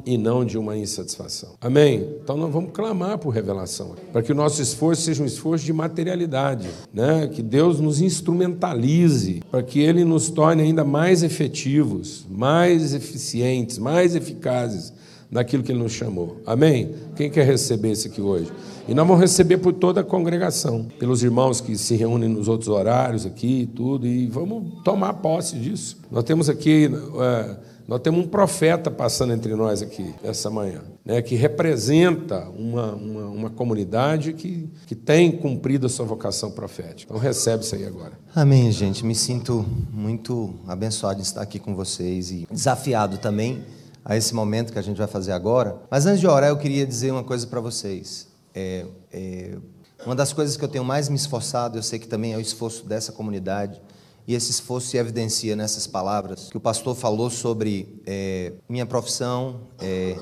e não de uma insatisfação. Amém? Então nós vamos clamar por revelação, para que o nosso esforço seja um esforço de materialidade, né? que Deus nos instrumentalize, para que Ele nos torne ainda mais efetivos, mais eficientes, mais eficazes naquilo que Ele nos chamou. Amém? Quem quer receber isso aqui hoje? E nós vamos receber por toda a congregação, pelos irmãos que se reúnem nos outros horários aqui e tudo, e vamos tomar posse disso. Nós temos aqui, é, nós temos um profeta passando entre nós aqui essa manhã, né, que representa uma, uma, uma, comunidade que, que tem cumprido a sua vocação profética. Então recebe isso aí agora. Amém, gente. Me sinto muito abençoado de estar aqui com vocês e desafiado também a esse momento que a gente vai fazer agora. Mas antes de orar, eu queria dizer uma coisa para vocês. É, é, uma das coisas que eu tenho mais me esforçado, eu sei que também é o esforço dessa comunidade, e esse esforço se evidencia nessas palavras que o pastor falou sobre é, minha profissão, é,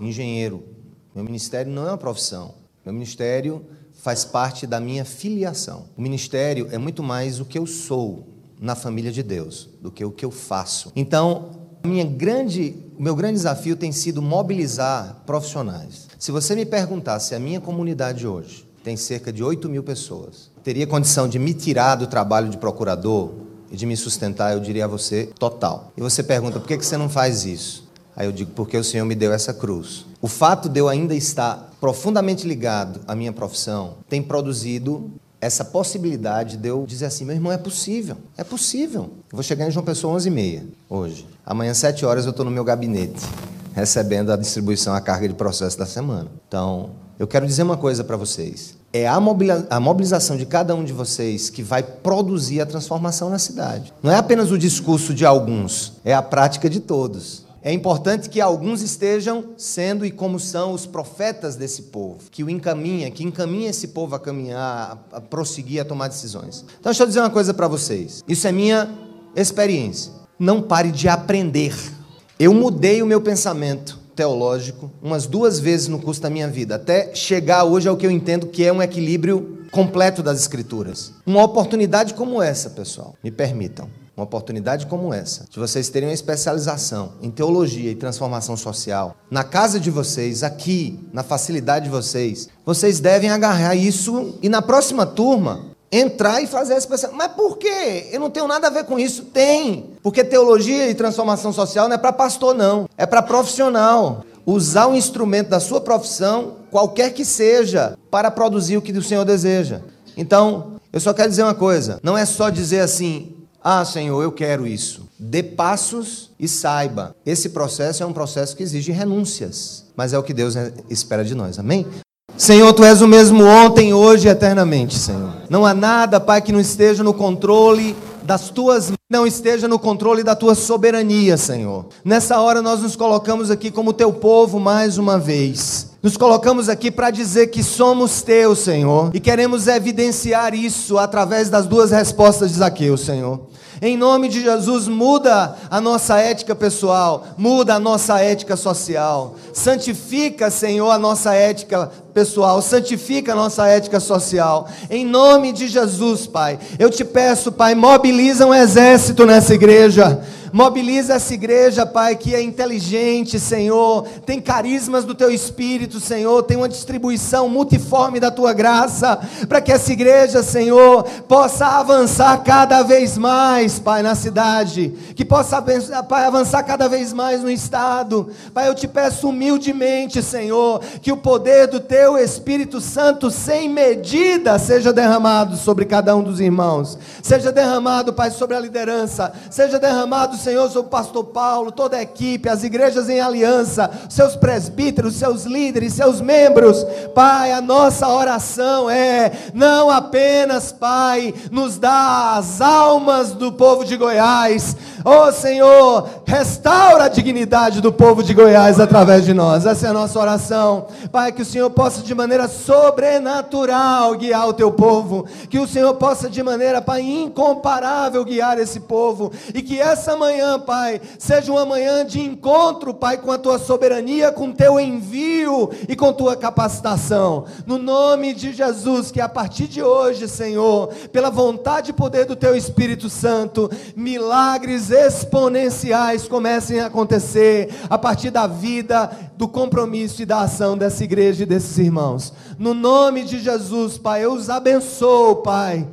engenheiro. Meu ministério não é uma profissão. Meu ministério faz parte da minha filiação. O ministério é muito mais o que eu sou na família de Deus do que o que eu faço. Então, minha grande, o meu grande desafio tem sido mobilizar profissionais se você me perguntar se a minha comunidade hoje tem cerca de 8 mil pessoas, teria condição de me tirar do trabalho de procurador e de me sustentar, eu diria a você, total. E você pergunta, por que você não faz isso? Aí eu digo, porque o Senhor me deu essa cruz. O fato de eu ainda estar profundamente ligado à minha profissão tem produzido essa possibilidade de eu dizer assim, meu irmão, é possível, é possível. Eu vou chegar em João Pessoa 11h30 hoje. Amanhã, 7 horas, eu estou no meu gabinete recebendo a distribuição, a carga de processo da semana. Então, eu quero dizer uma coisa para vocês. É a mobilização de cada um de vocês que vai produzir a transformação na cidade. Não é apenas o discurso de alguns, é a prática de todos. É importante que alguns estejam sendo e como são os profetas desse povo, que o encaminha, que encaminha esse povo a caminhar, a prosseguir, a tomar decisões. Então, deixa eu dizer uma coisa para vocês. Isso é minha experiência. Não pare de aprender. Eu mudei o meu pensamento teológico umas duas vezes no curso da minha vida, até chegar hoje ao que eu entendo que é um equilíbrio completo das Escrituras. Uma oportunidade como essa, pessoal, me permitam, uma oportunidade como essa, de vocês terem uma especialização em teologia e transformação social, na casa de vocês, aqui, na facilidade de vocês, vocês devem agarrar isso e na próxima turma entrar e fazer essa pessoa. Mas por quê? Eu não tenho nada a ver com isso. Tem. Porque teologia e transformação social não é para pastor, não. É para profissional. Usar um instrumento da sua profissão, qualquer que seja, para produzir o que o Senhor deseja. Então, eu só quero dizer uma coisa: não é só dizer assim, ah, Senhor, eu quero isso. Dê passos e saiba. Esse processo é um processo que exige renúncias, mas é o que Deus espera de nós. Amém? Senhor, tu és o mesmo ontem, hoje e eternamente, Senhor. Não há nada, Pai, que não esteja no controle das tuas não esteja no controle da tua soberania, Senhor. Nessa hora nós nos colocamos aqui como teu povo mais uma vez. Nos colocamos aqui para dizer que somos teus, Senhor, e queremos evidenciar isso através das duas respostas de Zaqueu, Senhor. Em nome de Jesus, muda a nossa ética pessoal, muda a nossa ética social. Santifica, Senhor, a nossa ética pessoal, santifica a nossa ética social. Em nome de Jesus, Pai. Eu te peço, Pai, mobiliza um exército nessa igreja. Mobiliza essa igreja, Pai, que é inteligente, Senhor, tem carismas do teu espírito, Senhor, tem uma distribuição multiforme da tua graça, para que essa igreja, Senhor, possa avançar cada vez mais, Pai, na cidade, que possa, Pai, avançar cada vez mais no estado. Pai, eu te peço humildemente, Senhor, que o poder do teu Espírito Santo sem medida seja derramado sobre cada um dos irmãos, seja derramado, Pai, sobre a liderança, seja derramado Senhor sobre o pastor Paulo, toda a equipe, as igrejas em aliança, seus presbíteros, seus líderes, seus membros. Pai, a nossa oração é não apenas, Pai, nos dá as almas do povo de Goiás. Oh Senhor, restaura a dignidade do povo de Goiás através de nós. Essa é a nossa oração. Pai, que o Senhor possa de maneira sobrenatural guiar o teu povo, que o Senhor possa de maneira, Pai, incomparável guiar esse povo e que essa manhã, Pai, seja uma manhã de encontro, Pai, com a tua soberania, com teu envio e com tua capacitação. No nome de Jesus, que a partir de hoje, Senhor, pela vontade e poder do teu Espírito Santo, milagres exponenciais comecem a acontecer a partir da vida, do compromisso e da ação dessa igreja e desses irmãos. No nome de Jesus, Pai, eu os abençoo, Pai,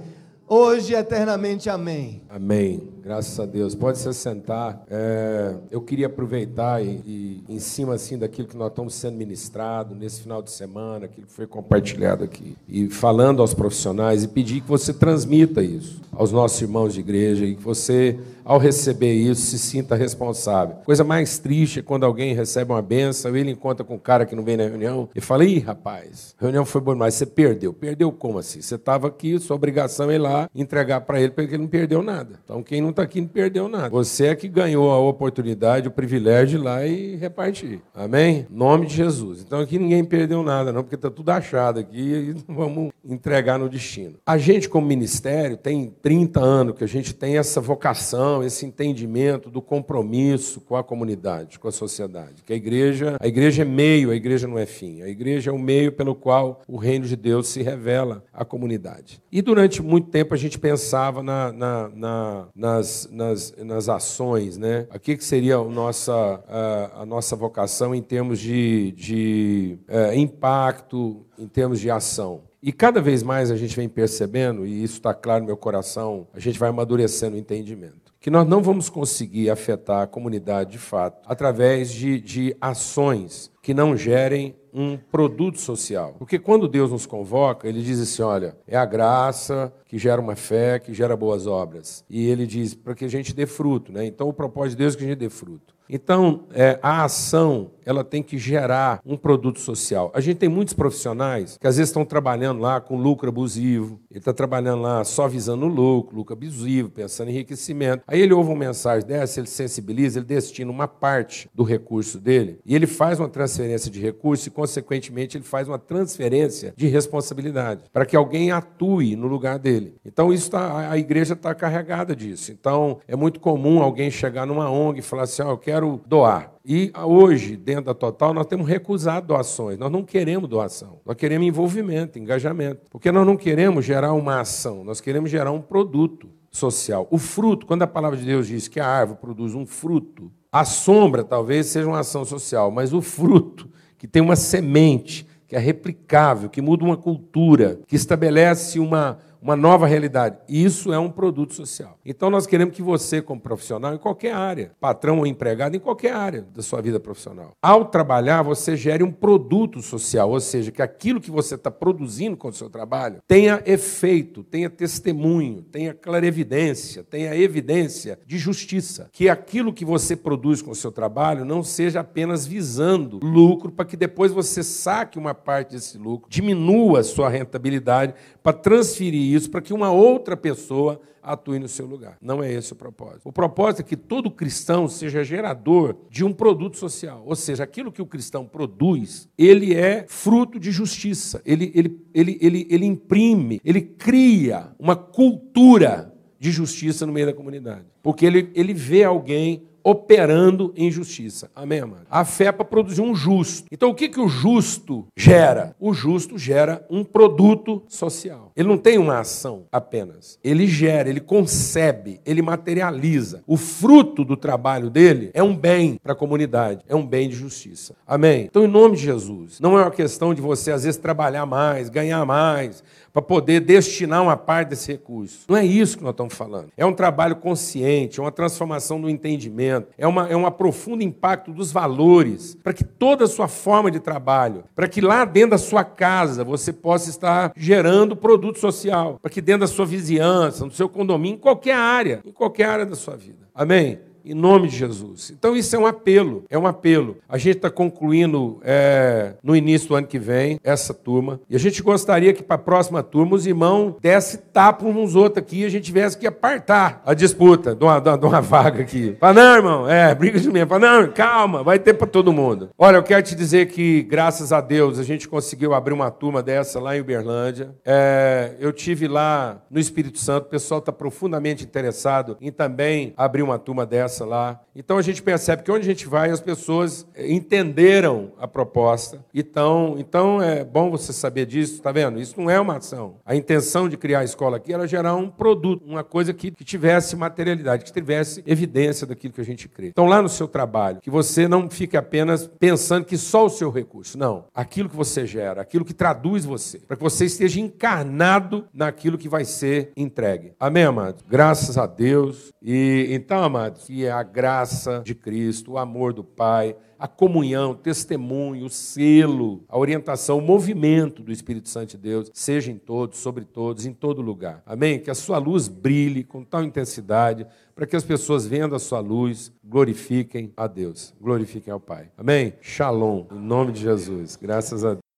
hoje e eternamente. Amém. Amém. Graças a Deus. Pode se sentar. É, eu queria aproveitar e, e, em cima assim daquilo que nós estamos sendo ministrado nesse final de semana, aquilo que foi compartilhado aqui, e falando aos profissionais e pedir que você transmita isso aos nossos irmãos de igreja e que você, ao receber isso, se sinta responsável. Coisa mais triste é quando alguém recebe uma benção, ele encontra com um cara que não vem na reunião e fala: Ih, rapaz, a reunião foi boa, mas você perdeu. Perdeu como assim? Você estava aqui, sua obrigação é ir lá entregar para ele, porque ele não perdeu nada. Então, quem não está aqui não perdeu nada. Você é que ganhou a oportunidade, o privilégio de ir lá e repartir. Amém? Nome de Jesus. Então, aqui ninguém perdeu nada, não, porque está tudo achado aqui e vamos entregar no destino. A gente, como ministério, tem 30 anos que a gente tem essa vocação, esse entendimento do compromisso com a comunidade, com a sociedade. Que a igreja, a igreja é meio, a igreja não é fim. A igreja é o meio pelo qual o reino de Deus se revela à comunidade. E durante muito tempo a gente pensava na, na, na, nas, nas, nas ações, né? O que seria a nossa, a, a nossa vocação em termos de, de é, impacto, em termos de ação. E cada vez mais a gente vem percebendo, e isso está claro no meu coração, a gente vai amadurecendo o entendimento, que nós não vamos conseguir afetar a comunidade de fato através de, de ações que não gerem um produto social. Porque quando Deus nos convoca, ele diz assim: olha, é a graça que gera uma fé, que gera boas obras. E ele diz para que a gente dê fruto. Né? Então, o propósito de Deus é que a gente dê fruto. Então, é, a ação ela tem que gerar um produto social. A gente tem muitos profissionais que às vezes estão trabalhando lá com lucro abusivo, ele está trabalhando lá só visando lucro, lucro abusivo, pensando em enriquecimento. Aí ele ouve uma mensagem dessa, ele sensibiliza, ele destina uma parte do recurso dele e ele faz uma transferência de recurso e, consequentemente, ele faz uma transferência de responsabilidade para que alguém atue no lugar dele. Então, isso tá, a igreja está carregada disso. Então, é muito comum alguém chegar numa ONG e falar assim: oh, eu quero doar. E hoje, dentro da Total, nós temos recusado doações. Nós não queremos doação. Nós queremos envolvimento, engajamento. Porque nós não queremos gerar uma ação, nós queremos gerar um produto social. O fruto, quando a palavra de Deus diz que a árvore produz um fruto, a sombra talvez seja uma ação social, mas o fruto, que tem uma semente, que é replicável, que muda uma cultura, que estabelece uma, uma nova realidade. Isso é um produto social. Então nós queremos que você, como profissional, em qualquer área, patrão ou empregado, em qualquer área da sua vida profissional, ao trabalhar, você gere um produto social, ou seja, que aquilo que você está produzindo com o seu trabalho tenha efeito, tenha testemunho, tenha clarevidência, tenha evidência de justiça. Que aquilo que você produz com o seu trabalho não seja apenas visando lucro para que depois você saque uma parte desse lucro, diminua a sua rentabilidade para transferir isso para que uma outra pessoa atue no seu lugar. Não é esse o propósito. O propósito é que todo cristão seja gerador de um produto social. Ou seja, aquilo que o cristão produz, ele é fruto de justiça. Ele, ele, ele, ele, ele imprime, ele cria uma cultura de justiça no meio da comunidade. Porque ele, ele vê alguém operando em justiça. Amém, amado? A fé é para produzir um justo. Então, o que, que o justo gera? O justo gera um produto social. Ele não tem uma ação apenas. Ele gera, ele concebe, ele materializa. O fruto do trabalho dele é um bem para a comunidade, é um bem de justiça. Amém? Então, em nome de Jesus, não é uma questão de você, às vezes, trabalhar mais, ganhar mais, para poder destinar uma parte desse recurso. Não é isso que nós estamos falando. É um trabalho consciente, é uma transformação do entendimento, é, uma, é um profundo impacto dos valores, para que toda a sua forma de trabalho, para que lá dentro da sua casa você possa estar gerando produto social, para que dentro da sua vizinhança, no seu condomínio, em qualquer área, em qualquer área da sua vida. Amém? Em nome de Jesus. Então isso é um apelo, é um apelo. A gente está concluindo é, no início do ano que vem essa turma e a gente gostaria que para a próxima turma os irmãos desse tapa uns nos outros aqui e a gente tivesse que apartar a disputa de uma, de uma vaga aqui. Fala, não, irmão, é, briga de mim. Fala, não, calma, vai ter para todo mundo. Olha, eu quero te dizer que, graças a Deus, a gente conseguiu abrir uma turma dessa lá em Uberlândia. É, eu tive lá no Espírito Santo, o pessoal está profundamente interessado em também abrir uma turma dessa lá. Então a gente percebe que onde a gente vai, as pessoas entenderam a proposta. Então, então é bom você saber disso, tá vendo? Isso não é uma ação. A intenção de criar a escola aqui era gerar um produto, uma coisa que, que tivesse materialidade, que tivesse evidência daquilo que a gente crê. Então, lá no seu trabalho, que você não fique apenas pensando que só o seu recurso. Não. Aquilo que você gera, aquilo que traduz você, para que você esteja encarnado naquilo que vai ser entregue. Amém, amados? Graças a Deus. E então, amados, que a graça de Cristo, o amor do Pai, a comunhão, o testemunho, o selo, a orientação, o movimento do Espírito Santo de Deus seja em todos, sobre todos, em todo lugar. Amém? Que a sua luz brilhe com tal intensidade para que as pessoas vendo a sua luz glorifiquem a Deus, glorifiquem ao Pai. Amém? Shalom, em nome de Jesus. Graças a Deus.